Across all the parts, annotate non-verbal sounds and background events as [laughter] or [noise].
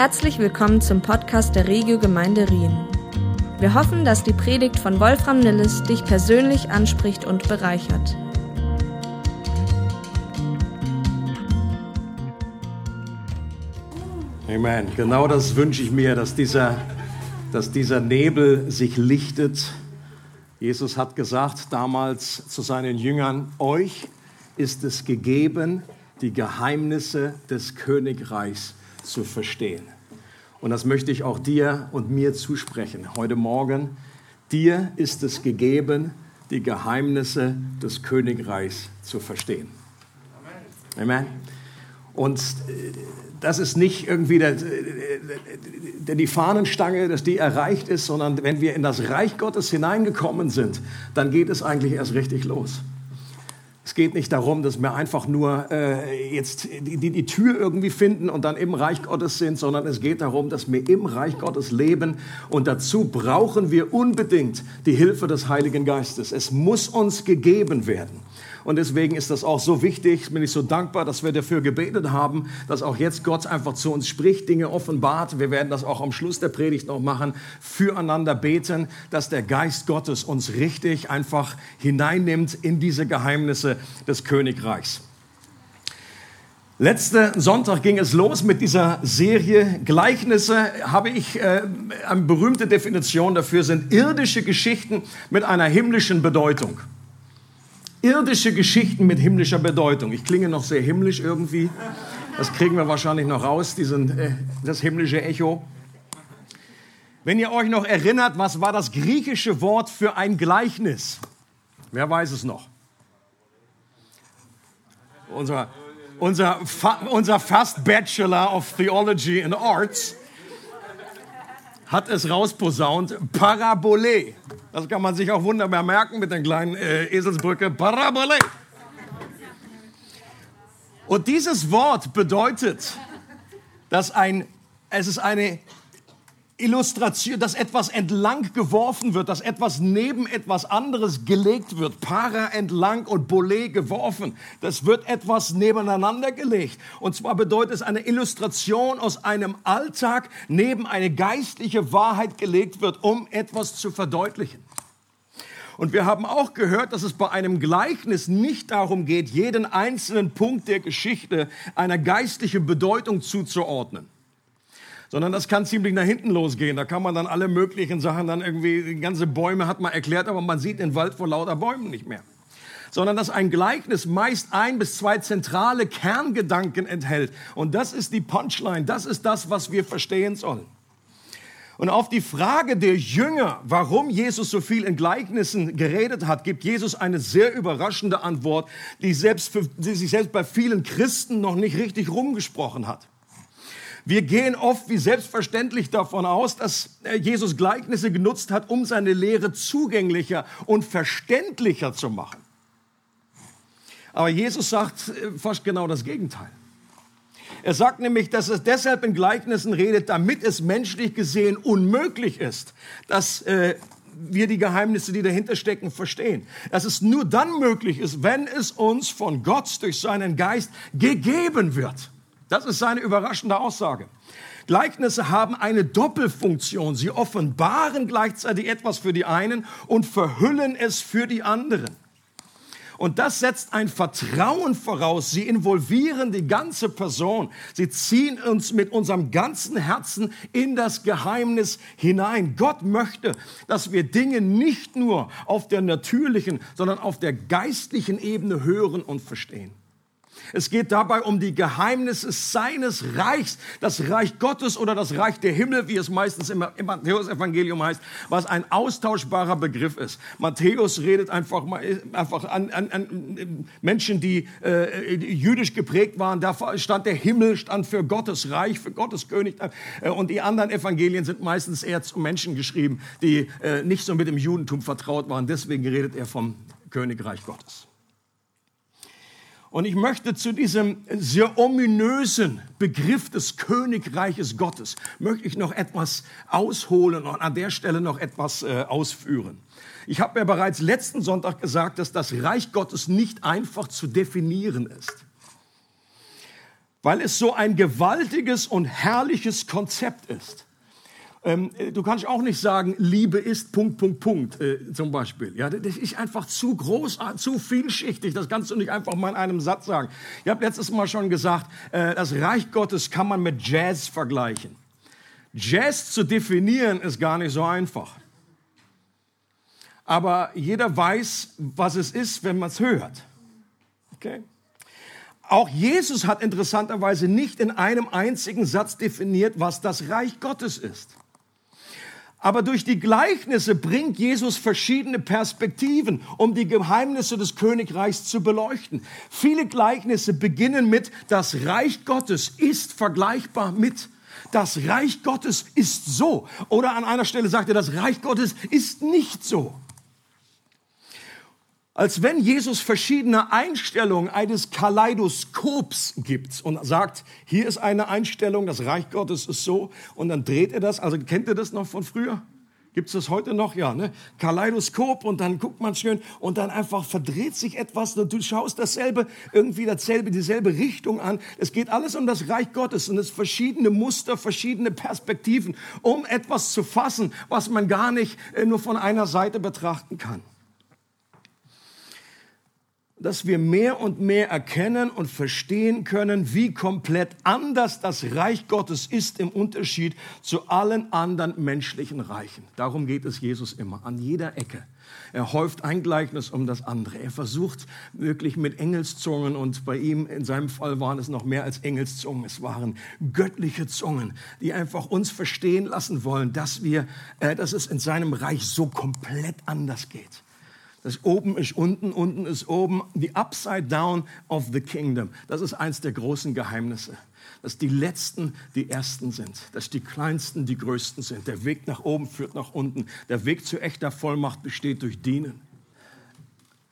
Herzlich willkommen zum Podcast der Regio Gemeinde Rien. Wir hoffen, dass die Predigt von Wolfram Nilles dich persönlich anspricht und bereichert. Amen. Genau das wünsche ich mir, dass dieser, dass dieser Nebel sich lichtet. Jesus hat gesagt damals zu seinen Jüngern, euch ist es gegeben, die Geheimnisse des Königreichs zu verstehen. Und das möchte ich auch dir und mir zusprechen heute Morgen. Dir ist es gegeben, die Geheimnisse des Königreichs zu verstehen. Amen. Und äh, das ist nicht irgendwie der, der, die Fahnenstange, dass die erreicht ist, sondern wenn wir in das Reich Gottes hineingekommen sind, dann geht es eigentlich erst richtig los. Es geht nicht darum, dass wir einfach nur äh, jetzt die, die Tür irgendwie finden und dann im Reich Gottes sind, sondern es geht darum, dass wir im Reich Gottes leben und dazu brauchen wir unbedingt die Hilfe des Heiligen Geistes. Es muss uns gegeben werden. Und deswegen ist das auch so wichtig, bin ich so dankbar, dass wir dafür gebetet haben, dass auch jetzt Gott einfach zu uns spricht, Dinge offenbart. Wir werden das auch am Schluss der Predigt noch machen, füreinander beten, dass der Geist Gottes uns richtig einfach hineinnimmt in diese Geheimnisse des Königreichs. Letzten Sonntag ging es los mit dieser Serie Gleichnisse. Habe ich äh, eine berühmte Definition dafür sind irdische Geschichten mit einer himmlischen Bedeutung. Irdische Geschichten mit himmlischer Bedeutung. Ich klinge noch sehr himmlisch irgendwie. Das kriegen wir wahrscheinlich noch raus, diesen, äh, das himmlische Echo. Wenn ihr euch noch erinnert, was war das griechische Wort für ein Gleichnis? Wer weiß es noch? Unser, unser, unser Fast Bachelor of Theology and Arts hat es rausposaunt, Parabole. Das kann man sich auch wunderbar merken mit der kleinen äh, Eselsbrücke, Parabole. Und dieses Wort bedeutet, dass ein, es ist eine Illustration, dass etwas entlang geworfen wird, dass etwas neben etwas anderes gelegt wird. Para entlang und Bolet geworfen. Das wird etwas nebeneinander gelegt. Und zwar bedeutet es eine Illustration aus einem Alltag neben eine geistliche Wahrheit gelegt wird, um etwas zu verdeutlichen. Und wir haben auch gehört, dass es bei einem Gleichnis nicht darum geht, jeden einzelnen Punkt der Geschichte einer geistlichen Bedeutung zuzuordnen sondern das kann ziemlich nach hinten losgehen. Da kann man dann alle möglichen Sachen dann irgendwie, ganze Bäume hat man erklärt, aber man sieht den Wald vor lauter Bäumen nicht mehr. Sondern dass ein Gleichnis meist ein bis zwei zentrale Kerngedanken enthält. Und das ist die Punchline, das ist das, was wir verstehen sollen. Und auf die Frage der Jünger, warum Jesus so viel in Gleichnissen geredet hat, gibt Jesus eine sehr überraschende Antwort, die, selbst für, die sich selbst bei vielen Christen noch nicht richtig rumgesprochen hat. Wir gehen oft wie selbstverständlich davon aus, dass Jesus Gleichnisse genutzt hat, um seine Lehre zugänglicher und verständlicher zu machen. Aber Jesus sagt äh, fast genau das Gegenteil. Er sagt nämlich, dass es deshalb in Gleichnissen redet, damit es menschlich gesehen unmöglich ist, dass äh, wir die Geheimnisse, die dahinter stecken, verstehen. Dass es nur dann möglich ist, wenn es uns von Gott durch seinen Geist gegeben wird. Das ist seine überraschende Aussage. Gleichnisse haben eine Doppelfunktion. Sie offenbaren gleichzeitig etwas für die einen und verhüllen es für die anderen. Und das setzt ein Vertrauen voraus. Sie involvieren die ganze Person. Sie ziehen uns mit unserem ganzen Herzen in das Geheimnis hinein. Gott möchte, dass wir Dinge nicht nur auf der natürlichen, sondern auf der geistlichen Ebene hören und verstehen. Es geht dabei um die Geheimnisse seines Reichs, das Reich Gottes oder das Reich der Himmel, wie es meistens im, Matthäus-Evangelium heißt, was ein austauschbarer Begriff ist. Matthäus redet einfach, mal, einfach an, an, an Menschen, die äh, jüdisch geprägt waren. Da stand der Himmel, stand für Gottes Reich, für Gottes König. Äh, und die anderen Evangelien sind meistens eher zu Menschen geschrieben, die äh, nicht so mit dem Judentum vertraut waren. Deswegen redet er vom Königreich Gottes. Und ich möchte zu diesem sehr ominösen Begriff des Königreiches Gottes, möchte ich noch etwas ausholen und an der Stelle noch etwas äh, ausführen. Ich habe ja bereits letzten Sonntag gesagt, dass das Reich Gottes nicht einfach zu definieren ist. weil es so ein gewaltiges und herrliches Konzept ist. Ähm, äh, du kannst auch nicht sagen, Liebe ist Punkt, Punkt, Punkt, äh, zum Beispiel. Ja, das ist einfach zu groß, äh, zu vielschichtig. Das kannst du nicht einfach mal in einem Satz sagen. Ich habe letztes Mal schon gesagt, äh, das Reich Gottes kann man mit Jazz vergleichen. Jazz zu definieren ist gar nicht so einfach. Aber jeder weiß, was es ist, wenn man es hört. Okay? Auch Jesus hat interessanterweise nicht in einem einzigen Satz definiert, was das Reich Gottes ist. Aber durch die Gleichnisse bringt Jesus verschiedene Perspektiven, um die Geheimnisse des Königreichs zu beleuchten. Viele Gleichnisse beginnen mit, das Reich Gottes ist vergleichbar mit. Das Reich Gottes ist so. Oder an einer Stelle sagt er, das Reich Gottes ist nicht so als wenn Jesus verschiedene Einstellungen eines Kaleidoskops gibt und sagt, hier ist eine Einstellung, das Reich Gottes ist so, und dann dreht er das. Also kennt ihr das noch von früher? Gibt es das heute noch? Ja, ne? Kaleidoskop und dann guckt man schön und dann einfach verdreht sich etwas und du schaust dasselbe, irgendwie dasselbe, dieselbe Richtung an. Es geht alles um das Reich Gottes und es verschiedene Muster, verschiedene Perspektiven, um etwas zu fassen, was man gar nicht äh, nur von einer Seite betrachten kann dass wir mehr und mehr erkennen und verstehen können, wie komplett anders das Reich Gottes ist im Unterschied zu allen anderen menschlichen Reichen. Darum geht es Jesus immer, an jeder Ecke. Er häuft ein Gleichnis um das andere. Er versucht wirklich mit Engelszungen und bei ihm, in seinem Fall waren es noch mehr als Engelszungen, es waren göttliche Zungen, die einfach uns verstehen lassen wollen, dass wir, äh, dass es in seinem Reich so komplett anders geht. Das oben ist unten, unten ist oben. The upside down of the kingdom. Das ist eins der großen Geheimnisse. Dass die Letzten die Ersten sind. Dass die Kleinsten die Größten sind. Der Weg nach oben führt nach unten. Der Weg zu echter Vollmacht besteht durch Dienen.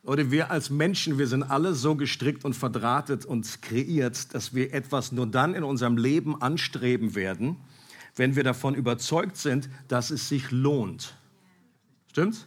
Oder wir als Menschen, wir sind alle so gestrickt und verdrahtet und kreiert, dass wir etwas nur dann in unserem Leben anstreben werden, wenn wir davon überzeugt sind, dass es sich lohnt. Stimmt's?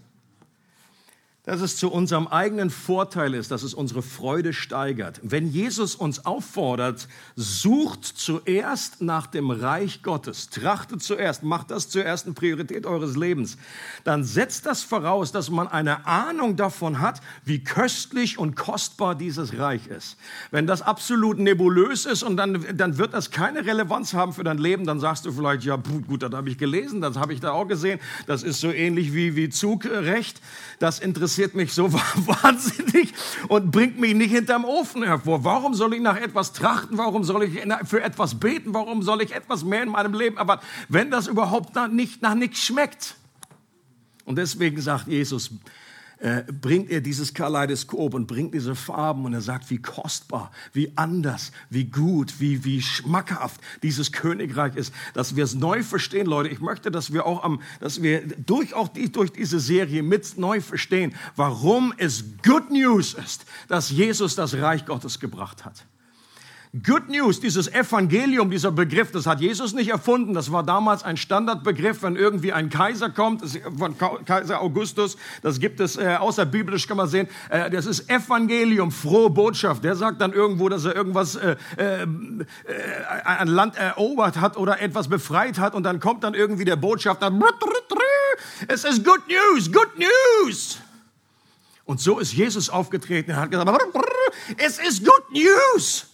Dass es zu unserem eigenen Vorteil ist, dass es unsere Freude steigert. Wenn Jesus uns auffordert, sucht zuerst nach dem Reich Gottes, trachtet zuerst, macht das zur ersten Priorität eures Lebens, dann setzt das voraus, dass man eine Ahnung davon hat, wie köstlich und kostbar dieses Reich ist. Wenn das absolut nebulös ist und dann, dann wird das keine Relevanz haben für dein Leben, dann sagst du vielleicht, ja gut, das habe ich gelesen, das habe ich da auch gesehen, das ist so ähnlich wie, wie Zugrecht, das interessiert interessiert mich so [laughs] wahnsinnig und bringt mich nicht hinterm Ofen hervor. Warum soll ich nach etwas trachten? Warum soll ich für etwas beten? Warum soll ich etwas mehr in meinem Leben erwarten, wenn das überhaupt nicht nach nichts schmeckt? Und deswegen sagt Jesus, äh, bringt er dieses Kaleidoskop und bringt diese Farben und er sagt, wie kostbar, wie anders, wie gut, wie, wie schmackhaft dieses Königreich ist, dass wir es neu verstehen, Leute. Ich möchte, dass wir auch am, dass wir durch auch die, durch diese Serie mit neu verstehen, warum es Good News ist, dass Jesus das Reich Gottes gebracht hat. Good News, dieses Evangelium, dieser Begriff, das hat Jesus nicht erfunden. Das war damals ein Standardbegriff, wenn irgendwie ein Kaiser kommt, von Kaiser Augustus, das gibt es äh, außerbiblisch, kann man sehen. Äh, das ist Evangelium, frohe Botschaft. Der sagt dann irgendwo, dass er irgendwas, äh, äh, ein Land erobert hat oder etwas befreit hat und dann kommt dann irgendwie der Botschafter. Es ist Good News, Good News. Und so ist Jesus aufgetreten. Er hat gesagt, es ist Good News.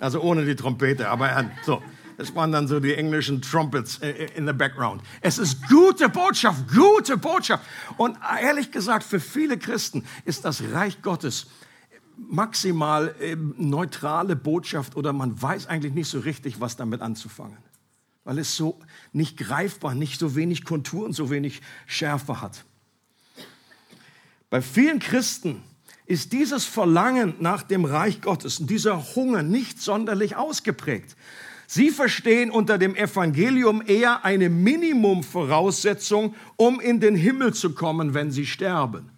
Also ohne die Trompete, aber er, so. Das waren dann so die englischen Trumpets äh, äh, in the background. Es ist gute Botschaft, gute Botschaft. Und ehrlich gesagt, für viele Christen ist das Reich Gottes maximal äh, neutrale Botschaft oder man weiß eigentlich nicht so richtig, was damit anzufangen. Weil es so nicht greifbar, nicht so wenig Konturen, so wenig Schärfe hat. Bei vielen Christen ist dieses Verlangen nach dem Reich Gottes und dieser Hunger nicht sonderlich ausgeprägt. Sie verstehen unter dem Evangelium eher eine Minimumvoraussetzung, um in den Himmel zu kommen, wenn sie sterben.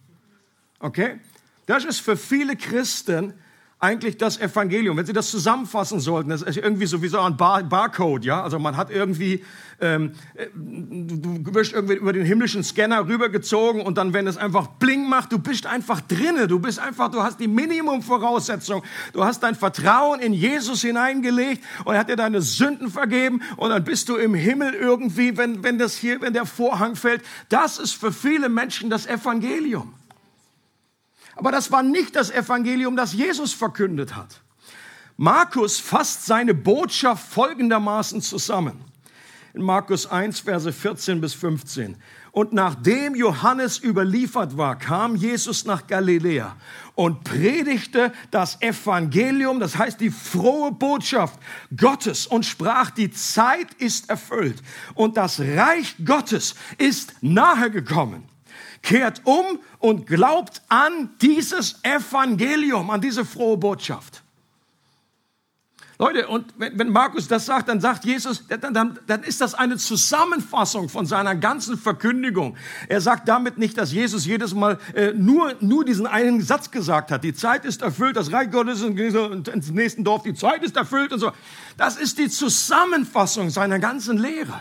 Okay? Das ist für viele Christen eigentlich das Evangelium? Wenn Sie das zusammenfassen sollten, das ist irgendwie sowieso ein Bar Barcode, ja? Also man hat irgendwie, ähm, äh, du wirst irgendwie über den himmlischen Scanner rübergezogen und dann, wenn es einfach bling macht, du bist einfach drinne, du bist einfach, du hast die Minimumvoraussetzung, du hast dein Vertrauen in Jesus hineingelegt und er hat dir deine Sünden vergeben und dann bist du im Himmel irgendwie, wenn, wenn das hier, wenn der Vorhang fällt. Das ist für viele Menschen das Evangelium. Aber das war nicht das Evangelium, das Jesus verkündet hat. Markus fasst seine Botschaft folgendermaßen zusammen. In Markus 1, Verse 14 bis 15. Und nachdem Johannes überliefert war, kam Jesus nach Galiläa und predigte das Evangelium, das heißt die frohe Botschaft Gottes und sprach, die Zeit ist erfüllt und das Reich Gottes ist nahe gekommen. Kehrt um und glaubt an dieses Evangelium, an diese frohe Botschaft. Leute, und wenn, wenn Markus das sagt, dann sagt Jesus, dann, dann, dann ist das eine Zusammenfassung von seiner ganzen Verkündigung. Er sagt damit nicht, dass Jesus jedes Mal äh, nur, nur diesen einen Satz gesagt hat. Die Zeit ist erfüllt, das Reich Gottes und ins nächsten Dorf, die Zeit ist erfüllt und so. Das ist die Zusammenfassung seiner ganzen Lehre.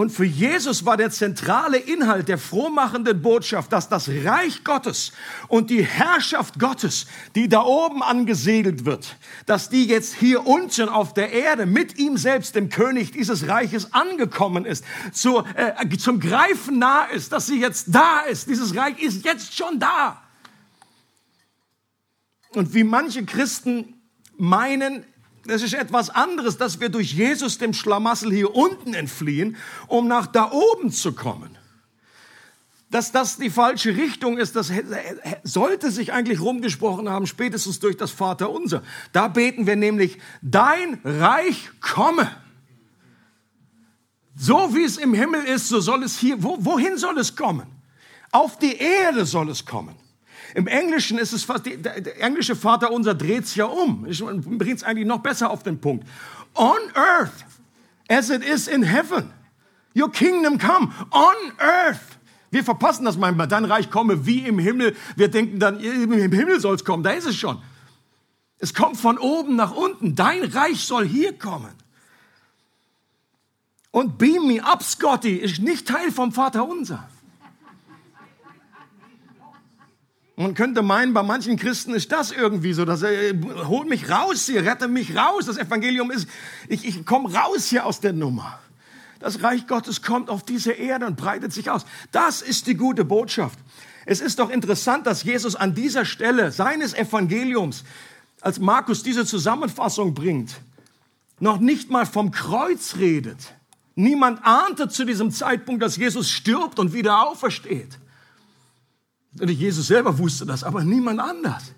Und für Jesus war der zentrale Inhalt der frohmachenden Botschaft, dass das Reich Gottes und die Herrschaft Gottes, die da oben angesegelt wird, dass die jetzt hier unten auf der Erde mit ihm selbst, dem König dieses Reiches, angekommen ist, zu, äh, zum Greifen nah ist, dass sie jetzt da ist. Dieses Reich ist jetzt schon da. Und wie manche Christen meinen, das ist etwas anderes, dass wir durch Jesus dem Schlamassel hier unten entfliehen, um nach da oben zu kommen. Dass das die falsche Richtung ist, das sollte sich eigentlich rumgesprochen haben, spätestens durch das Vaterunser. Da beten wir nämlich, dein Reich komme. So wie es im Himmel ist, so soll es hier, wo, wohin soll es kommen? Auf die Erde soll es kommen. Im Englischen ist es fast, der, englische Vater unser dreht es ja um. Bringt es eigentlich noch besser auf den Punkt. On earth as it is in heaven. Your kingdom come on earth. Wir verpassen das manchmal. Dein Reich komme wie im Himmel. Wir denken dann, im Himmel soll es kommen. Da ist es schon. Es kommt von oben nach unten. Dein Reich soll hier kommen. Und beam me up, Scotty, ist nicht Teil vom Vater unser. Man könnte meinen, bei manchen Christen ist das irgendwie so, dass er, holt mich raus hier, rette mich raus. Das Evangelium ist, ich, ich komme raus hier aus der Nummer. Das Reich Gottes kommt auf diese Erde und breitet sich aus. Das ist die gute Botschaft. Es ist doch interessant, dass Jesus an dieser Stelle seines Evangeliums, als Markus diese Zusammenfassung bringt, noch nicht mal vom Kreuz redet. Niemand ahnte zu diesem Zeitpunkt, dass Jesus stirbt und wieder aufersteht. Jesus selber wusste das, aber niemand anders.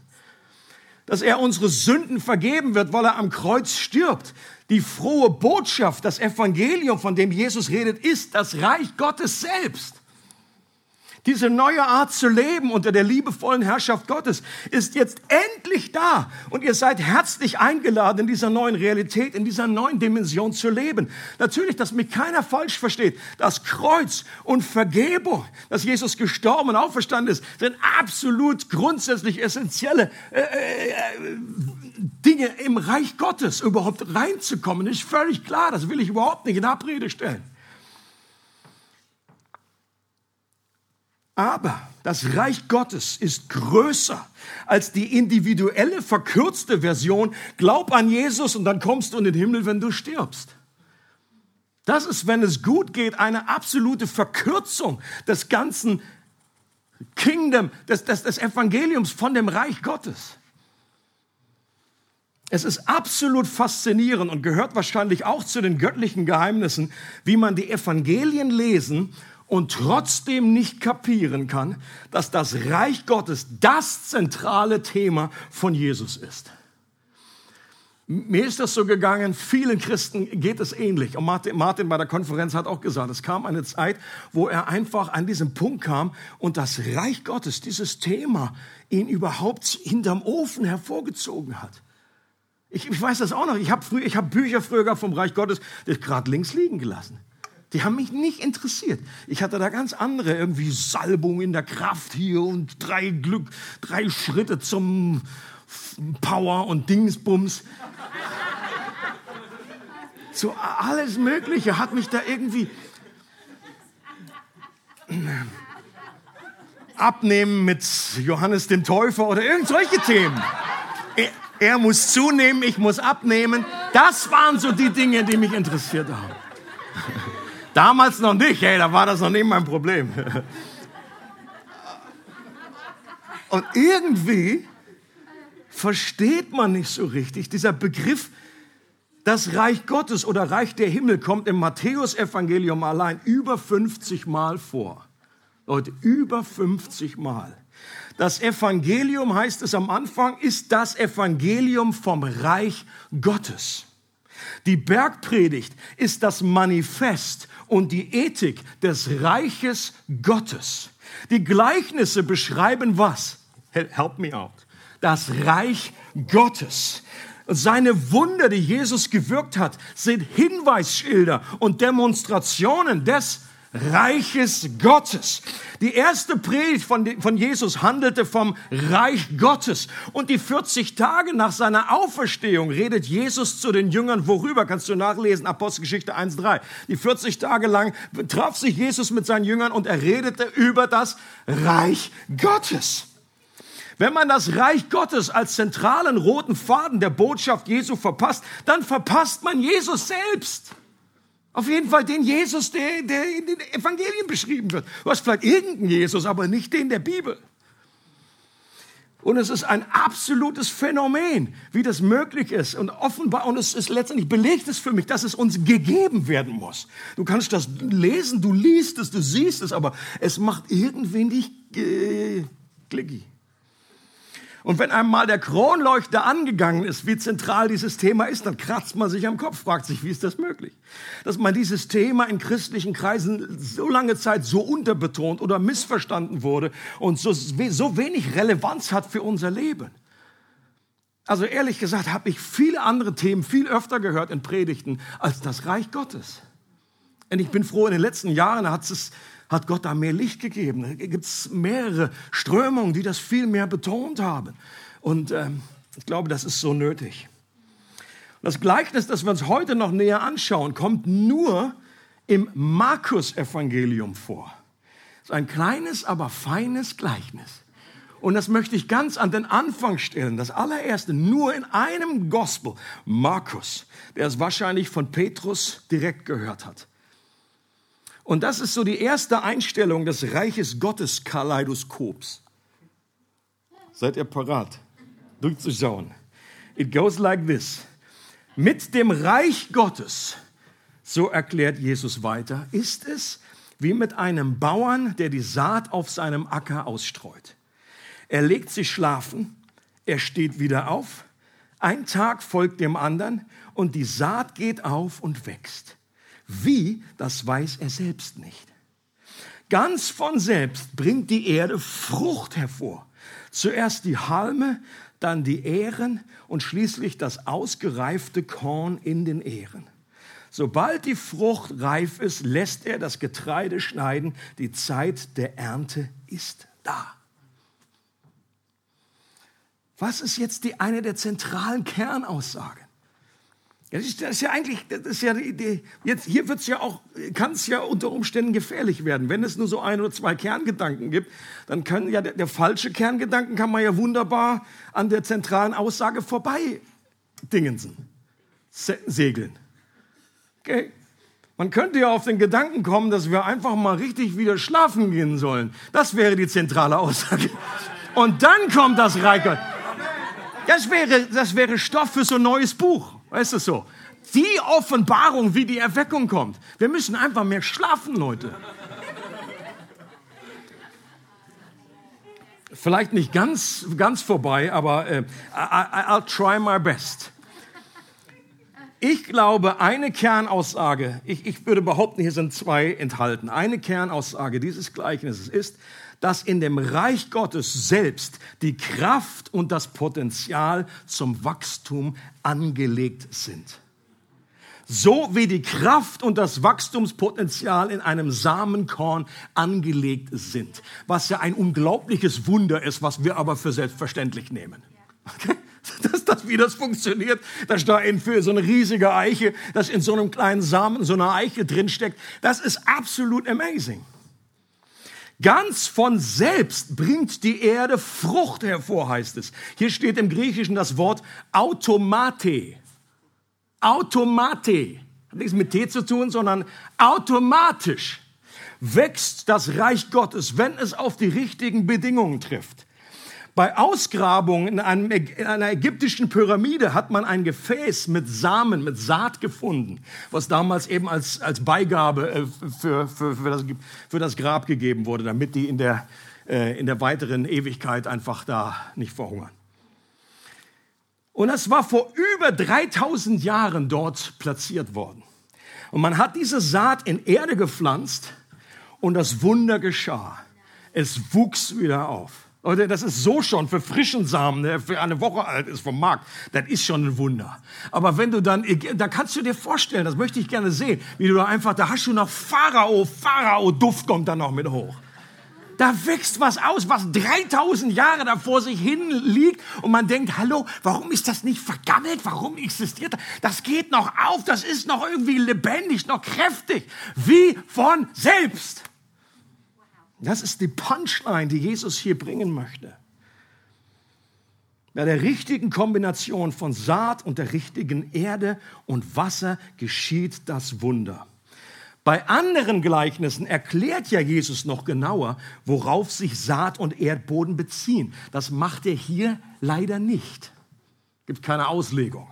Dass er unsere Sünden vergeben wird, weil er am Kreuz stirbt. Die frohe Botschaft, das Evangelium, von dem Jesus redet, ist das Reich Gottes selbst. Diese neue Art zu leben unter der liebevollen Herrschaft Gottes ist jetzt endlich da. Und ihr seid herzlich eingeladen, in dieser neuen Realität, in dieser neuen Dimension zu leben. Natürlich, dass mich keiner falsch versteht. Das Kreuz und Vergebung, dass Jesus gestorben und auferstanden ist, sind absolut grundsätzlich essentielle äh, äh, Dinge im Reich Gottes überhaupt reinzukommen. Ist völlig klar. Das will ich überhaupt nicht in Abrede stellen. Aber das Reich Gottes ist größer als die individuelle, verkürzte Version. Glaub an Jesus und dann kommst du in den Himmel, wenn du stirbst. Das ist, wenn es gut geht, eine absolute Verkürzung des ganzen Kingdom, des, des, des Evangeliums von dem Reich Gottes. Es ist absolut faszinierend und gehört wahrscheinlich auch zu den göttlichen Geheimnissen, wie man die Evangelien lesen und trotzdem nicht kapieren kann, dass das Reich Gottes das zentrale Thema von Jesus ist. Mir ist das so gegangen, vielen Christen geht es ähnlich. Und Martin, Martin bei der Konferenz hat auch gesagt, es kam eine Zeit, wo er einfach an diesen Punkt kam und das Reich Gottes, dieses Thema, ihn überhaupt hinterm Ofen hervorgezogen hat. Ich, ich weiß das auch noch. Ich habe hab Bücher früher vom Reich Gottes, gerade links liegen gelassen. Die haben mich nicht interessiert. Ich hatte da ganz andere, irgendwie Salbung in der Kraft hier und drei Glück, drei Schritte zum Power und Dingsbums. So alles Mögliche hat mich da irgendwie abnehmen mit Johannes dem Täufer oder irgend solche Themen. Er, er muss zunehmen, ich muss abnehmen. Das waren so die Dinge, die mich interessiert haben. Damals noch nicht, hey, da war das noch nicht mein Problem. Und irgendwie versteht man nicht so richtig, dieser Begriff, das Reich Gottes oder Reich der Himmel kommt im Matthäusevangelium allein über 50 Mal vor. Leute, über 50 Mal. Das Evangelium heißt es am Anfang, ist das Evangelium vom Reich Gottes. Die Bergpredigt ist das Manifest und die Ethik des Reiches Gottes. Die Gleichnisse beschreiben was? Help me out. Das Reich Gottes. Seine Wunder, die Jesus gewirkt hat, sind Hinweisschilder und Demonstrationen des Reiches Gottes. Die erste Predigt von, von Jesus handelte vom Reich Gottes. Und die 40 Tage nach seiner Auferstehung redet Jesus zu den Jüngern worüber? Kannst du nachlesen, Apostelgeschichte 1.3. Die 40 Tage lang traf sich Jesus mit seinen Jüngern und er redete über das Reich Gottes. Wenn man das Reich Gottes als zentralen roten Faden der Botschaft Jesu verpasst, dann verpasst man Jesus selbst. Auf jeden Fall den Jesus, der, der in den Evangelien beschrieben wird. Du hast vielleicht irgendeinen Jesus, aber nicht den der Bibel. Und es ist ein absolutes Phänomen, wie das möglich ist. Und offenbar, und es ist letztendlich belegt es für mich, dass es uns gegeben werden muss. Du kannst das lesen, du liest es, du siehst es, aber es macht irgendwie nicht äh, glicky. Und wenn einmal der Kronleuchter angegangen ist, wie zentral dieses Thema ist, dann kratzt man sich am Kopf, fragt sich, wie ist das möglich? Dass man dieses Thema in christlichen Kreisen so lange Zeit so unterbetont oder missverstanden wurde und so, so wenig Relevanz hat für unser Leben. Also ehrlich gesagt habe ich viele andere Themen viel öfter gehört in Predigten als das Reich Gottes. Und ich bin froh, in den letzten Jahren hat es hat Gott da mehr Licht gegeben. Da gibt es mehrere Strömungen, die das viel mehr betont haben. Und ähm, ich glaube, das ist so nötig. Das Gleichnis, das wir uns heute noch näher anschauen, kommt nur im Markus-Evangelium vor. Das ist ein kleines, aber feines Gleichnis. Und das möchte ich ganz an den Anfang stellen. Das allererste, nur in einem Gospel, Markus, der es wahrscheinlich von Petrus direkt gehört hat. Und das ist so die erste Einstellung des Reiches Gottes Kaleidoskops. Seid ihr parat? Durchzuschauen. It goes like this. Mit dem Reich Gottes, so erklärt Jesus weiter, ist es wie mit einem Bauern, der die Saat auf seinem Acker ausstreut. Er legt sich schlafen, er steht wieder auf, ein Tag folgt dem anderen und die Saat geht auf und wächst. Wie, das weiß er selbst nicht. Ganz von selbst bringt die Erde Frucht hervor. Zuerst die Halme, dann die Ähren und schließlich das ausgereifte Korn in den Ähren. Sobald die Frucht reif ist, lässt er das Getreide schneiden. Die Zeit der Ernte ist da. Was ist jetzt die eine der zentralen Kernaussagen? Das ist, das ist ja eigentlich, das ist ja die Idee. Jetzt, hier wird's ja auch, kann es ja unter Umständen gefährlich werden. Wenn es nur so ein oder zwei Kerngedanken gibt, dann können ja der, der falsche Kerngedanken kann man ja wunderbar an der zentralen Aussage vorbei dingensen, segeln. Okay. Man könnte ja auf den Gedanken kommen, dass wir einfach mal richtig wieder schlafen gehen sollen. Das wäre die zentrale Aussage. Und dann kommt das Reich. Das wäre, das wäre Stoff für so ein neues Buch. Weißt du so? Die Offenbarung, wie die Erweckung kommt. Wir müssen einfach mehr schlafen, Leute. Vielleicht nicht ganz, ganz vorbei, aber äh, I, I'll try my best. Ich glaube, eine Kernaussage, ich, ich würde behaupten, hier sind zwei enthalten. Eine Kernaussage dieses Gleichnisses ist, dass in dem Reich Gottes selbst die Kraft und das Potenzial zum Wachstum angelegt sind. so wie die Kraft und das Wachstumspotenzial in einem Samenkorn angelegt sind. Was ja ein unglaubliches Wunder ist, was wir aber für selbstverständlich nehmen. Okay? [laughs] Dass das, wie das funktioniert, dass da in für so eine riesige Eiche, dass in so einem kleinen Samen so eine Eiche drinsteckt, das ist absolut amazing. Ganz von selbst bringt die Erde Frucht hervor, heißt es. Hier steht im Griechischen das Wort automate. Automate. Hat nichts mit T zu tun, sondern automatisch wächst das Reich Gottes, wenn es auf die richtigen Bedingungen trifft. Bei Ausgrabungen in, einem, in, einer ägyptischen Pyramide hat man ein Gefäß mit Samen, mit Saat gefunden, was damals eben als, als Beigabe äh, für, für, für, das, für das Grab gegeben wurde, damit die in der, äh, in der weiteren Ewigkeit einfach da nicht verhungern. Und das war vor über 3000 Jahren dort platziert worden. Und man hat diese Saat in Erde gepflanzt und das Wunder geschah. Es wuchs wieder auf. Leute, das ist so schon für frischen Samen, der für eine Woche alt ist vom Markt, das ist schon ein Wunder. Aber wenn du dann, da kannst du dir vorstellen, das möchte ich gerne sehen, wie du da einfach, da hast du noch Pharao, Pharao-Duft kommt da noch mit hoch. Da wächst was aus, was 3000 Jahre da vor sich hin liegt und man denkt, hallo, warum ist das nicht vergammelt? Warum existiert das? Das geht noch auf, das ist noch irgendwie lebendig, noch kräftig, wie von selbst. Das ist die Punchline, die Jesus hier bringen möchte. Bei der richtigen Kombination von Saat und der richtigen Erde und Wasser geschieht das Wunder. Bei anderen Gleichnissen erklärt ja Jesus noch genauer, worauf sich Saat und Erdboden beziehen. Das macht er hier leider nicht. Gibt keine Auslegung.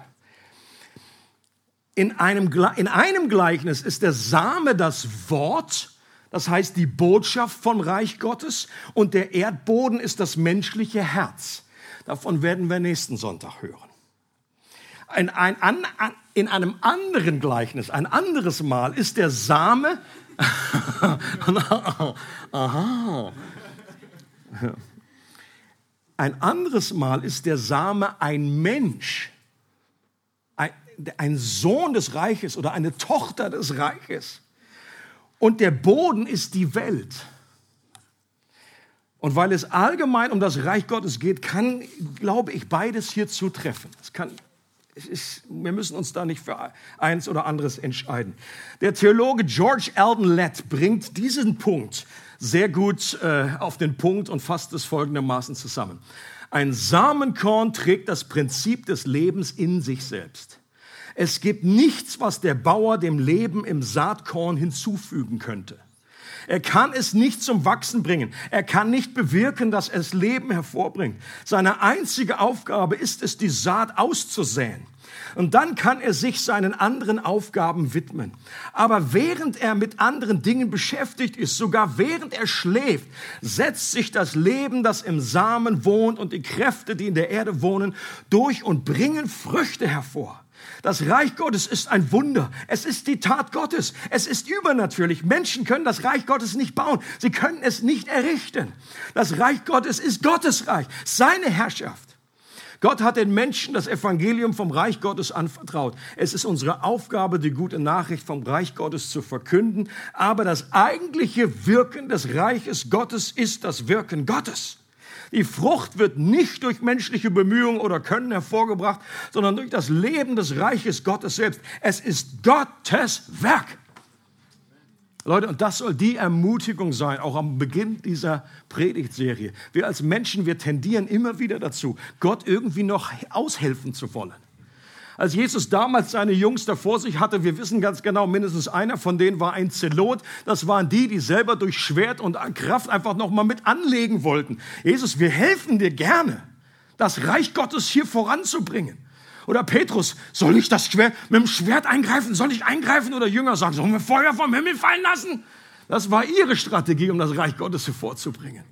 In einem, in einem Gleichnis ist der Same das Wort das heißt die Botschaft vom Reich Gottes und der Erdboden ist das menschliche Herz. Davon werden wir nächsten Sonntag hören. In, ein, in einem anderen Gleichnis, ein anderes Mal, ist der Same. [laughs] Aha. Ein anderes Mal ist der Same ein Mensch, ein, ein Sohn des Reiches oder eine Tochter des Reiches und der Boden ist die Welt. Und weil es allgemein um das Reich Gottes geht, kann, glaube ich, beides hier zutreffen. Es kann, es ist, wir müssen uns da nicht für eins oder anderes entscheiden. Der Theologe George Eldon Lett bringt diesen Punkt sehr gut äh, auf den Punkt und fasst es folgendermaßen zusammen. Ein Samenkorn trägt das Prinzip des Lebens in sich selbst. Es gibt nichts, was der Bauer dem Leben im Saatkorn hinzufügen könnte. Er kann es nicht zum Wachsen bringen. Er kann nicht bewirken, dass es Leben hervorbringt. Seine einzige Aufgabe ist es, die Saat auszusäen. Und dann kann er sich seinen anderen Aufgaben widmen. Aber während er mit anderen Dingen beschäftigt ist, sogar während er schläft, setzt sich das Leben, das im Samen wohnt und die Kräfte, die in der Erde wohnen, durch und bringen Früchte hervor. Das Reich Gottes ist ein Wunder. Es ist die Tat Gottes. Es ist übernatürlich. Menschen können das Reich Gottes nicht bauen. Sie können es nicht errichten. Das Reich Gottes ist Gottes Reich, seine Herrschaft. Gott hat den Menschen das Evangelium vom Reich Gottes anvertraut. Es ist unsere Aufgabe, die gute Nachricht vom Reich Gottes zu verkünden. Aber das eigentliche Wirken des Reiches Gottes ist das Wirken Gottes. Die Frucht wird nicht durch menschliche Bemühungen oder Können hervorgebracht, sondern durch das Leben des Reiches Gottes selbst. Es ist Gottes Werk. Leute, und das soll die Ermutigung sein, auch am Beginn dieser Predigtserie. Wir als Menschen, wir tendieren immer wieder dazu, Gott irgendwie noch aushelfen zu wollen. Als Jesus damals seine Jungs da vor sich hatte, wir wissen ganz genau, mindestens einer von denen war ein Zelot. Das waren die, die selber durch Schwert und Kraft einfach noch mal mit anlegen wollten. Jesus, wir helfen dir gerne, das Reich Gottes hier voranzubringen. Oder Petrus, soll ich das Schwert mit dem Schwert eingreifen? Soll ich eingreifen? Oder Jünger sagen, sollen wir Feuer vom Himmel fallen lassen? Das war ihre Strategie, um das Reich Gottes hervorzubringen.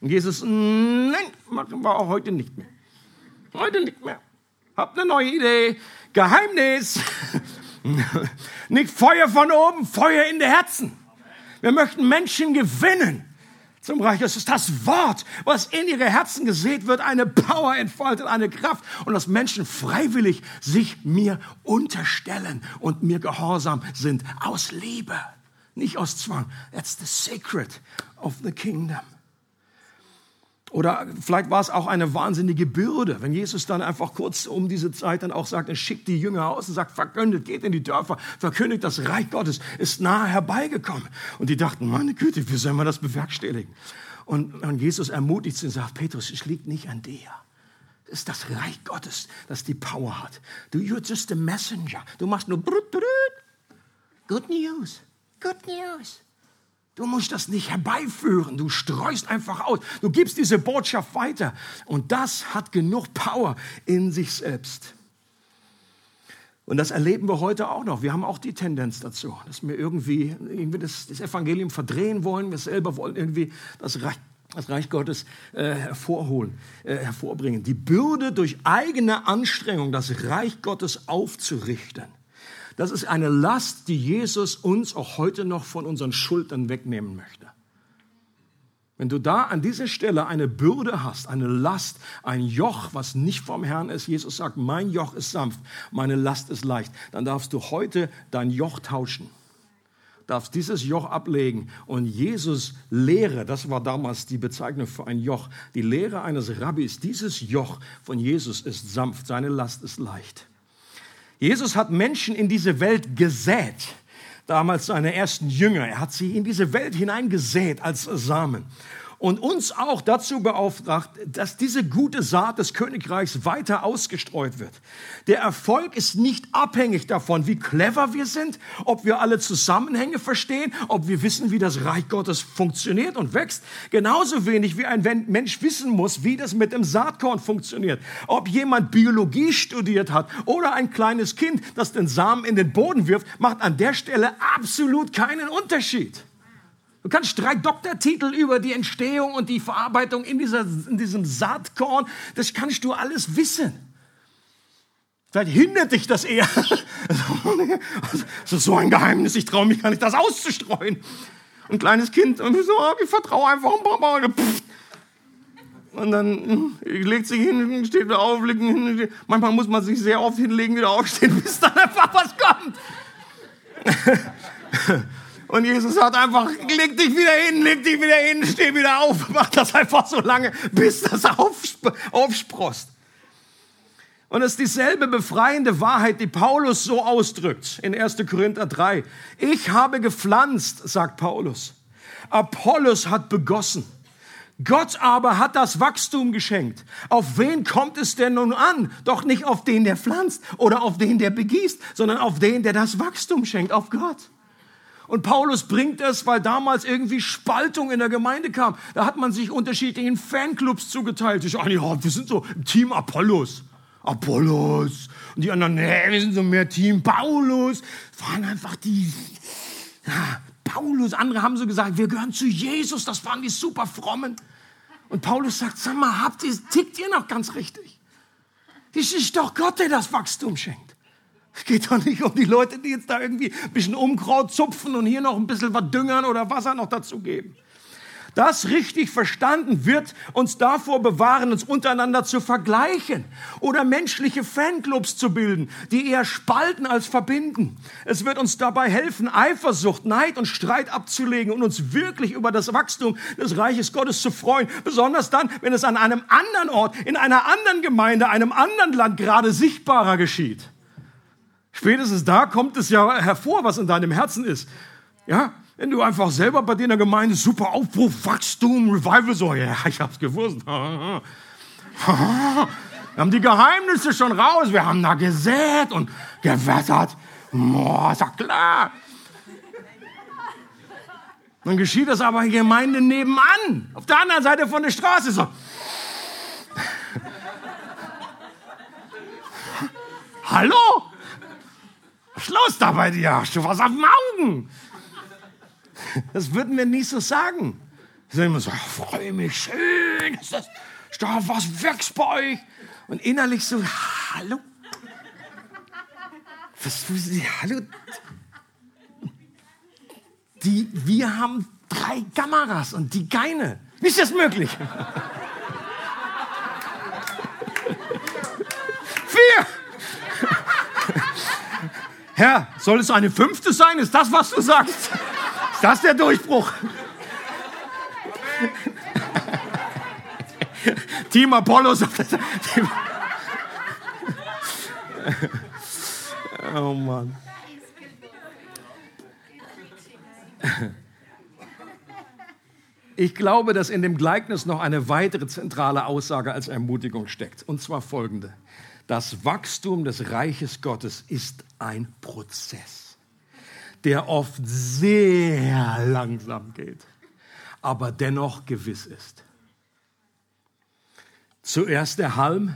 Und Jesus, nein, machen wir auch heute nicht mehr. Heute nicht mehr. Habt eine neue Idee. Geheimnis. [laughs] Nicht Feuer von oben, Feuer in der Herzen. Wir möchten Menschen gewinnen zum Reich. Es ist das Wort, was in ihre Herzen gesät wird, eine Power entfaltet, eine Kraft und dass Menschen freiwillig sich mir unterstellen und mir gehorsam sind aus Liebe, nicht aus Zwang. That's the secret of the kingdom. Oder vielleicht war es auch eine wahnsinnige Bürde, wenn Jesus dann einfach kurz um diese Zeit dann auch sagt, er schickt die Jünger aus und sagt, verkündet, geht in die Dörfer, verkündigt, das Reich Gottes ist nahe herbeigekommen. Und die dachten, meine Güte, wie sollen wir das bewerkstelligen? Und, und Jesus ermutigt sie und sagt, Petrus, es liegt nicht an dir. Es ist das Reich Gottes, das die Power hat. Du, you're just a messenger. Du machst nur brut, brut. Good news, good news. Du musst das nicht herbeiführen. Du streust einfach aus. Du gibst diese Botschaft weiter. Und das hat genug Power in sich selbst. Und das erleben wir heute auch noch. Wir haben auch die Tendenz dazu, dass wir irgendwie, irgendwie das, das Evangelium verdrehen wollen. Wir selber wollen irgendwie das Reich, das Reich Gottes äh, hervorholen, äh, hervorbringen. Die Bürde durch eigene Anstrengung, das Reich Gottes aufzurichten das ist eine Last, die Jesus uns auch heute noch von unseren Schultern wegnehmen möchte. Wenn du da an dieser Stelle eine Bürde hast, eine Last, ein Joch, was nicht vom Herrn ist, Jesus sagt, mein Joch ist sanft, meine Last ist leicht, dann darfst du heute dein Joch tauschen. Darfst dieses Joch ablegen und Jesus Lehre, das war damals die Bezeichnung für ein Joch, die Lehre eines Rabbis, dieses Joch von Jesus ist sanft, seine Last ist leicht. Jesus hat Menschen in diese Welt gesät, damals seine ersten Jünger. Er hat sie in diese Welt hineingesät als Samen und uns auch dazu beauftragt, dass diese gute Saat des Königreichs weiter ausgestreut wird. Der Erfolg ist nicht abhängig davon, wie clever wir sind, ob wir alle Zusammenhänge verstehen, ob wir wissen, wie das Reich Gottes funktioniert und wächst. Genauso wenig wie ein Mensch wissen muss, wie das mit dem Saatkorn funktioniert. Ob jemand Biologie studiert hat oder ein kleines Kind, das den Samen in den Boden wirft, macht an der Stelle absolut keinen Unterschied. Du kannst drei Doktortitel über die Entstehung und die Verarbeitung in, dieser, in diesem Saatkorn, das kannst du alles wissen. Vielleicht hindert dich das eher. Das [laughs] ist so ein Geheimnis, ich traue mich gar nicht, das auszustreuen. Ein kleines Kind und so, ich vertraue einfach dem Papa. Und dann hm, legt sich hin, steht wieder auf, legt hin. Manchmal muss man sich sehr oft hinlegen, wieder aufstehen, [laughs] bis dann einfach was kommt. [laughs] Und Jesus hat einfach, leg dich wieder hin, leg dich wieder hin, steh wieder auf, [laughs] mach das einfach so lange, bis das aufsp aufsprost. Und es ist dieselbe befreiende Wahrheit, die Paulus so ausdrückt in 1. Korinther 3. Ich habe gepflanzt, sagt Paulus. Apollos hat begossen. Gott aber hat das Wachstum geschenkt. Auf wen kommt es denn nun an? Doch nicht auf den, der pflanzt oder auf den, der begießt, sondern auf den, der das Wachstum schenkt, auf Gott. Und Paulus bringt es, weil damals irgendwie Spaltung in der Gemeinde kam. Da hat man sich unterschiedlichen Fanclubs zugeteilt. Ich, ah, ja, wir sind so Team Apollos. Apollos. Und die anderen, nee, wir sind so mehr Team Paulus. Waren einfach die, ja, Paulus. Andere haben so gesagt, wir gehören zu Jesus. Das waren die super frommen. Und Paulus sagt, sag mal, habt ihr, tickt ihr noch ganz richtig? Es ist doch Gott, der das Wachstum schenkt. Es geht doch nicht um die Leute, die jetzt da irgendwie ein bisschen Unkraut zupfen und hier noch ein bisschen was düngern oder Wasser noch dazugeben. Das richtig verstanden wird uns davor bewahren, uns untereinander zu vergleichen oder menschliche Fanclubs zu bilden, die eher spalten als verbinden. Es wird uns dabei helfen, Eifersucht, Neid und Streit abzulegen und uns wirklich über das Wachstum des Reiches Gottes zu freuen. Besonders dann, wenn es an einem anderen Ort, in einer anderen Gemeinde, einem anderen Land gerade sichtbarer geschieht. Spätestens da kommt es ja hervor, was in deinem Herzen ist. Ja, wenn du einfach selber bei dir in der Gemeinde super Aufbruch, Wachstum, Revival so, ja, [laughs] ich hab's gewusst. [laughs] Wir haben die Geheimnisse schon raus, wir haben da gesät und gewettert. Boah, ist doch klar. Dann geschieht das aber in Gemeinde nebenan, auf der anderen Seite von der Straße. So. [laughs] Hallo? Los da bei dir? Hast du was auf den Augen? Das würden wir nicht so sagen. Sagen immer so, freue mich, schön, ist das, ist da was wächst bei euch? Und innerlich so, hallo? Was hallo? Die, wir haben drei drei Kameras und die keine. Wie ist das möglich? Vier! Herr, soll es eine fünfte sein? Ist das, was du sagst? Ist das der Durchbruch? [laughs] Team Apollos. [laughs] oh Mann. Ich glaube, dass in dem Gleichnis noch eine weitere zentrale Aussage als Ermutigung steckt. Und zwar folgende. Das Wachstum des Reiches Gottes ist ein Prozess, der oft sehr langsam geht, aber dennoch gewiss ist. Zuerst der Halm,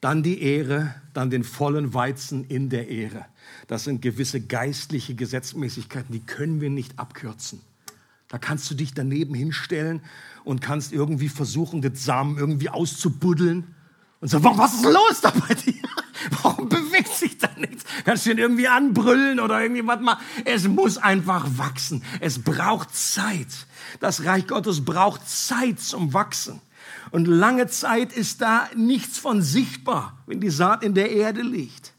dann die Ehre, dann den vollen Weizen in der Ehre. Das sind gewisse geistliche Gesetzmäßigkeiten, die können wir nicht abkürzen. Da kannst du dich daneben hinstellen und kannst irgendwie versuchen, den Samen irgendwie auszubuddeln. Und sagen, was ist los da bei dir? [laughs] Warum bewegt sich da nichts? Kannst du ihn irgendwie anbrüllen oder irgendwie was machen? Es muss einfach wachsen. Es braucht Zeit. Das Reich Gottes braucht Zeit zum Wachsen. Und lange Zeit ist da nichts von sichtbar, wenn die Saat in der Erde liegt.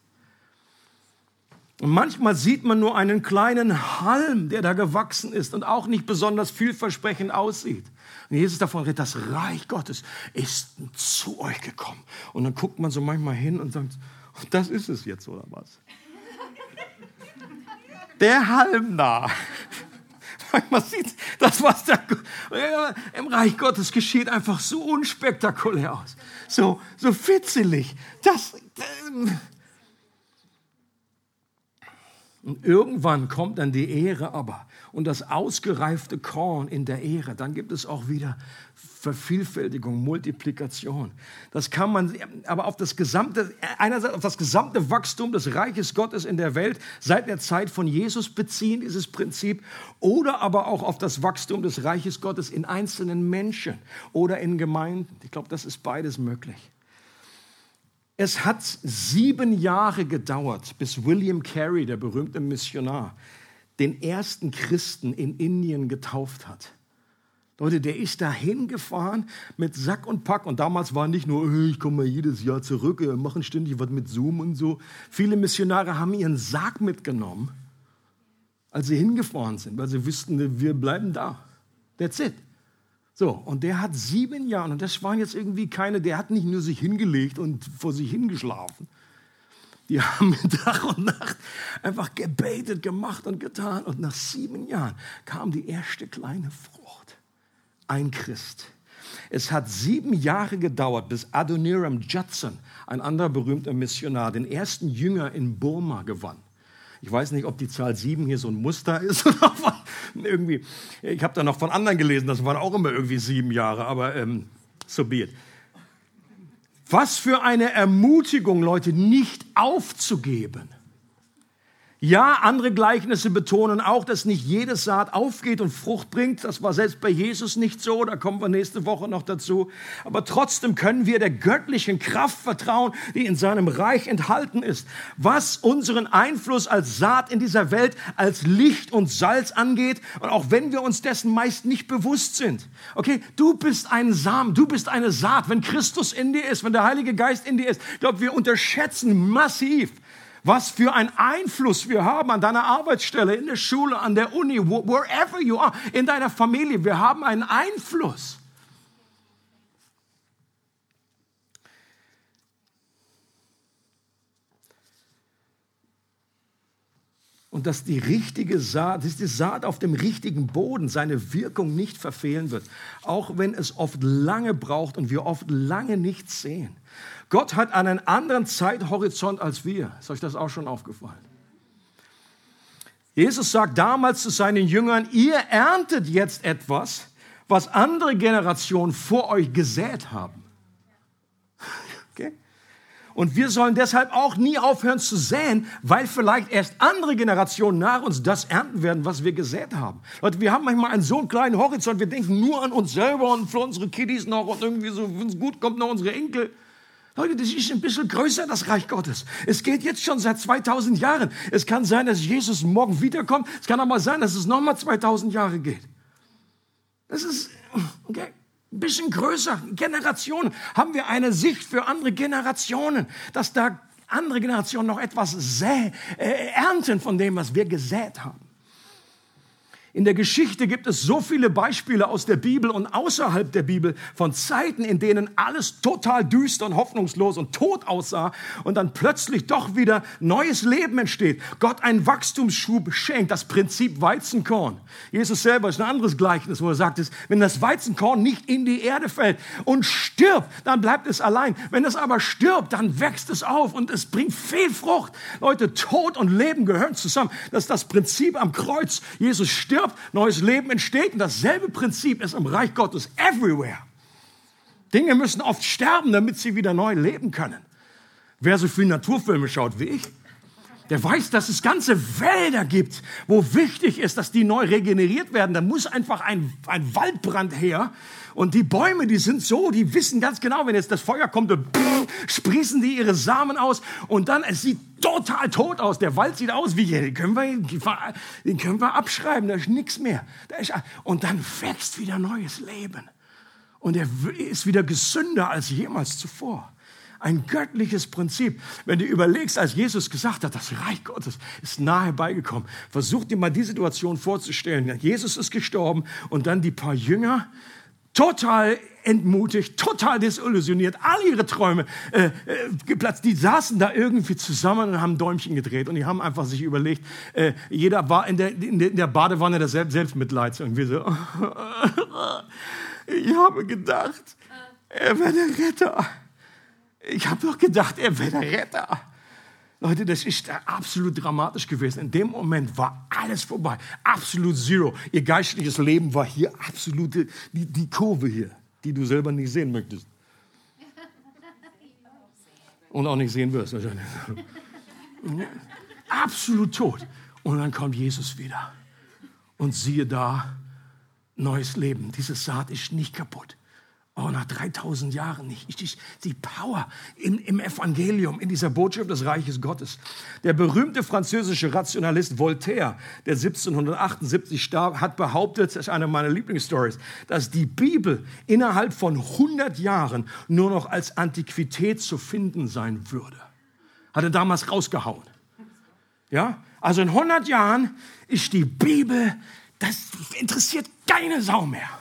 Und manchmal sieht man nur einen kleinen Halm, der da gewachsen ist und auch nicht besonders vielversprechend aussieht. Und Jesus davon redet, das Reich Gottes ist zu euch gekommen. Und dann guckt man so manchmal hin und sagt, das ist es jetzt oder was? Der Halm da. [laughs] Manchmal sieht das, was da im Reich Gottes geschieht, einfach so unspektakulär aus. So, so fitzelig. Das, das und irgendwann kommt dann die Ehre aber und das ausgereifte Korn in der Ehre. Dann gibt es auch wieder Vervielfältigung, Multiplikation. Das kann man aber auf das gesamte, einerseits auf das gesamte Wachstum des Reiches Gottes in der Welt seit der Zeit von Jesus beziehen, dieses Prinzip, oder aber auch auf das Wachstum des Reiches Gottes in einzelnen Menschen oder in Gemeinden. Ich glaube, das ist beides möglich. Es hat sieben Jahre gedauert, bis William Carey, der berühmte Missionar, den ersten Christen in Indien getauft hat. Leute, der ist da hingefahren mit Sack und Pack. Und damals war nicht nur, ich komme mal jedes Jahr zurück, wir machen ständig was mit Zoom und so. Viele Missionare haben ihren Sarg mitgenommen, als sie hingefahren sind, weil sie wussten, wir bleiben da. That's it. So, und der hat sieben Jahre, und das waren jetzt irgendwie keine, der hat nicht nur sich hingelegt und vor sich hingeschlafen. Die haben Tag und Nacht einfach gebetet, gemacht und getan. Und nach sieben Jahren kam die erste kleine Frucht. Ein Christ. Es hat sieben Jahre gedauert, bis Adoniram Judson, ein anderer berühmter Missionar, den ersten Jünger in Burma gewann. Ich weiß nicht, ob die Zahl sieben hier so ein Muster ist [laughs] oder irgendwie. Ich habe da noch von anderen gelesen, das waren auch immer irgendwie sieben Jahre, aber ähm, so be it. Was für eine Ermutigung, Leute, nicht aufzugeben. Ja, andere Gleichnisse betonen auch, dass nicht jede Saat aufgeht und Frucht bringt. Das war selbst bei Jesus nicht so. Da kommen wir nächste Woche noch dazu. Aber trotzdem können wir der göttlichen Kraft vertrauen, die in seinem Reich enthalten ist. Was unseren Einfluss als Saat in dieser Welt, als Licht und Salz angeht. Und auch wenn wir uns dessen meist nicht bewusst sind. Okay, du bist ein Samen, du bist eine Saat. Wenn Christus in dir ist, wenn der Heilige Geist in dir ist, ich glaube, wir unterschätzen massiv, was für einen Einfluss wir haben an deiner Arbeitsstelle, in der Schule, an der Uni, wherever you are, in deiner Familie. Wir haben einen Einfluss. und dass die richtige Saat, dass die Saat auf dem richtigen Boden seine Wirkung nicht verfehlen wird, auch wenn es oft lange braucht und wir oft lange nichts sehen. Gott hat einen anderen Zeithorizont als wir. Ist euch das auch schon aufgefallen? Jesus sagt damals zu seinen Jüngern, ihr erntet jetzt etwas, was andere Generationen vor euch gesät haben. [laughs] Okay? Und wir sollen deshalb auch nie aufhören zu säen, weil vielleicht erst andere Generationen nach uns das ernten werden, was wir gesät haben. Leute, wir haben manchmal einen so einen kleinen Horizont, wir denken nur an uns selber und für unsere Kiddies noch und irgendwie so, wenn es gut kommt, noch unsere Enkel. Leute, das ist ein bisschen größer, das Reich Gottes. Es geht jetzt schon seit 2000 Jahren. Es kann sein, dass Jesus morgen wiederkommt. Es kann auch mal sein, dass es nochmal 2000 Jahre geht. Das ist okay, ein bisschen größer. Generationen. Haben wir eine Sicht für andere Generationen, dass da andere Generationen noch etwas säh, äh, ernten von dem, was wir gesät haben. In der Geschichte gibt es so viele Beispiele aus der Bibel und außerhalb der Bibel von Zeiten, in denen alles total düster und hoffnungslos und tot aussah und dann plötzlich doch wieder neues Leben entsteht. Gott einen Wachstumsschub schenkt, das Prinzip Weizenkorn. Jesus selber ist ein anderes Gleichnis, wo er sagt, wenn das Weizenkorn nicht in die Erde fällt und stirbt, dann bleibt es allein. Wenn es aber stirbt, dann wächst es auf und es bringt viel Frucht. Leute, Tod und Leben gehören zusammen. Das ist das Prinzip am Kreuz. Jesus stirbt stirbt, neues Leben entsteht. Und dasselbe Prinzip ist im Reich Gottes everywhere. Dinge müssen oft sterben, damit sie wieder neu leben können. Wer so viel Naturfilme schaut wie ich, der weiß, dass es ganze Wälder gibt, wo wichtig ist, dass die neu regeneriert werden. Da muss einfach ein, ein Waldbrand her. Und die Bäume, die sind so, die wissen ganz genau, wenn jetzt das Feuer kommt, dann sprießen die ihre Samen aus und dann, es sieht total tot aus. Der Wald sieht aus wie, den können wir, den können wir abschreiben, da ist nichts mehr. Ist, und dann wächst wieder neues Leben. Und er ist wieder gesünder als jemals zuvor. Ein göttliches Prinzip. Wenn du überlegst, als Jesus gesagt hat, das Reich Gottes ist nahe beigekommen, versuch dir mal die Situation vorzustellen. Jesus ist gestorben und dann die paar Jünger, total entmutigt, total desillusioniert, all ihre Träume äh, äh, geplatzt. Die saßen da irgendwie zusammen und haben Däumchen gedreht und die haben einfach sich überlegt, äh, jeder war in der, in der Badewanne des Selbstmitleids irgendwie so. [laughs] ich habe gedacht, er wäre der Retter. Ich habe doch gedacht, er wäre der Retter. Leute, das ist absolut dramatisch gewesen. In dem Moment war alles vorbei. Absolut zero. Ihr geistliches Leben war hier absolute, die, die Kurve hier, die du selber nicht sehen möchtest. Und auch nicht sehen wirst wahrscheinlich. [laughs] Absolut tot. Und dann kommt Jesus wieder. Und siehe da, neues Leben. Diese Saat ist nicht kaputt. Oh, nach 3000 Jahren nicht. Ich, die Power im, im Evangelium, in dieser Botschaft des Reiches Gottes. Der berühmte französische Rationalist Voltaire, der 1778 starb, hat behauptet, das ist eine meiner Lieblingsstories, dass die Bibel innerhalb von 100 Jahren nur noch als Antiquität zu finden sein würde. Hat er damals rausgehauen. Ja? Also in 100 Jahren ist die Bibel, das interessiert keine Sau mehr.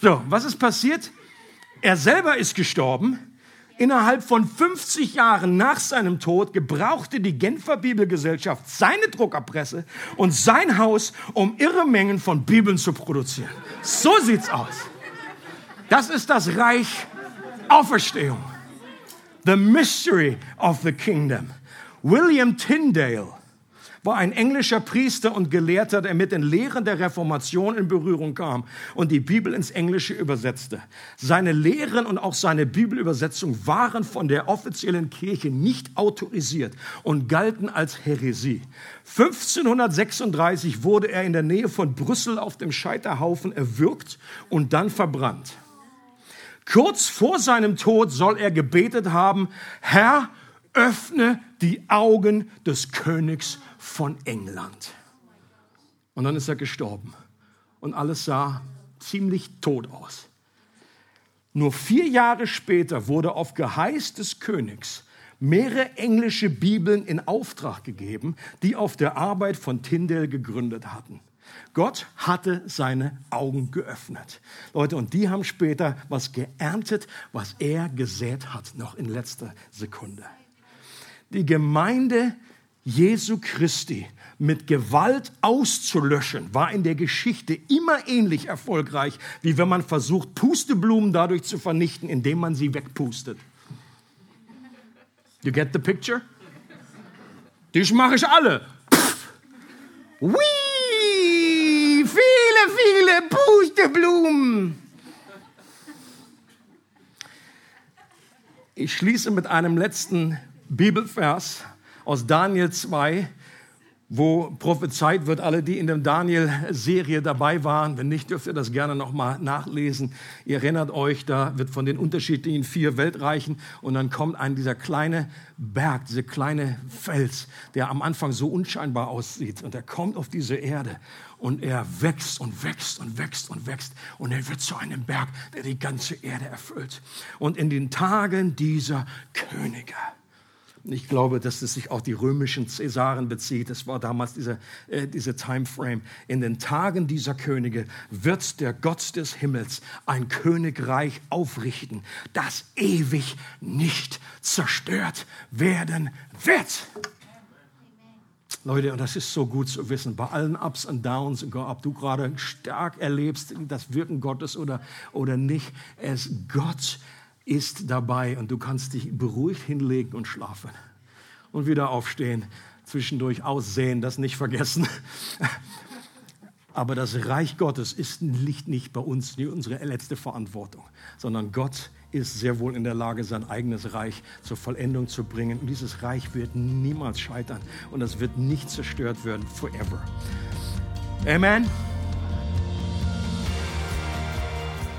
So, was ist passiert? Er selber ist gestorben. Innerhalb von 50 Jahren nach seinem Tod gebrauchte die Genfer Bibelgesellschaft seine Druckerpresse und sein Haus, um irre Mengen von Bibeln zu produzieren. So sieht's aus. Das ist das Reich Auferstehung. The Mystery of the Kingdom. William Tyndale war ein englischer Priester und Gelehrter, der mit den Lehren der Reformation in Berührung kam und die Bibel ins Englische übersetzte. Seine Lehren und auch seine Bibelübersetzung waren von der offiziellen Kirche nicht autorisiert und galten als Häresie. 1536 wurde er in der Nähe von Brüssel auf dem Scheiterhaufen erwürgt und dann verbrannt. Kurz vor seinem Tod soll er gebetet haben, Herr, öffne die Augen des Königs von England. Und dann ist er gestorben. Und alles sah ziemlich tot aus. Nur vier Jahre später wurde auf Geheiß des Königs mehrere englische Bibeln in Auftrag gegeben, die auf der Arbeit von Tyndale gegründet hatten. Gott hatte seine Augen geöffnet. Leute, und die haben später was geerntet, was er gesät hat, noch in letzter Sekunde. Die Gemeinde Jesu Christi mit Gewalt auszulöschen, war in der Geschichte immer ähnlich erfolgreich, wie wenn man versucht, Pusteblumen dadurch zu vernichten, indem man sie wegpustet. You get the picture? Dich mache ich alle. Pff. Whee! Viele, viele Pusteblumen. Ich schließe mit einem letzten Bibelvers aus Daniel 2, wo prophezeit wird, alle, die in der Daniel-Serie dabei waren, wenn nicht, dürft ihr das gerne nochmal nachlesen. Ihr erinnert euch, da wird von den unterschiedlichen vier Weltreichen und dann kommt ein dieser kleine Berg, dieser kleine Fels, der am Anfang so unscheinbar aussieht und er kommt auf diese Erde und er wächst und wächst und wächst und wächst und er wird zu einem Berg, der die ganze Erde erfüllt. Und in den Tagen dieser Könige, ich glaube, dass es sich auf die römischen Cäsaren bezieht. Das war damals diese, äh, diese Timeframe. In den Tagen dieser Könige wird der Gott des Himmels ein Königreich aufrichten, das ewig nicht zerstört werden wird. Leute, und das ist so gut zu wissen, bei allen Ups und Downs, ob du gerade stark erlebst, das Wirken Gottes oder, oder nicht, es Gott ist dabei und du kannst dich beruhigt hinlegen und schlafen und wieder aufstehen, zwischendurch aussehen, das nicht vergessen. Aber das Reich Gottes ist, liegt nicht bei uns, nicht unsere letzte Verantwortung, sondern Gott ist sehr wohl in der Lage, sein eigenes Reich zur Vollendung zu bringen. Und dieses Reich wird niemals scheitern und es wird nicht zerstört werden, forever. Amen.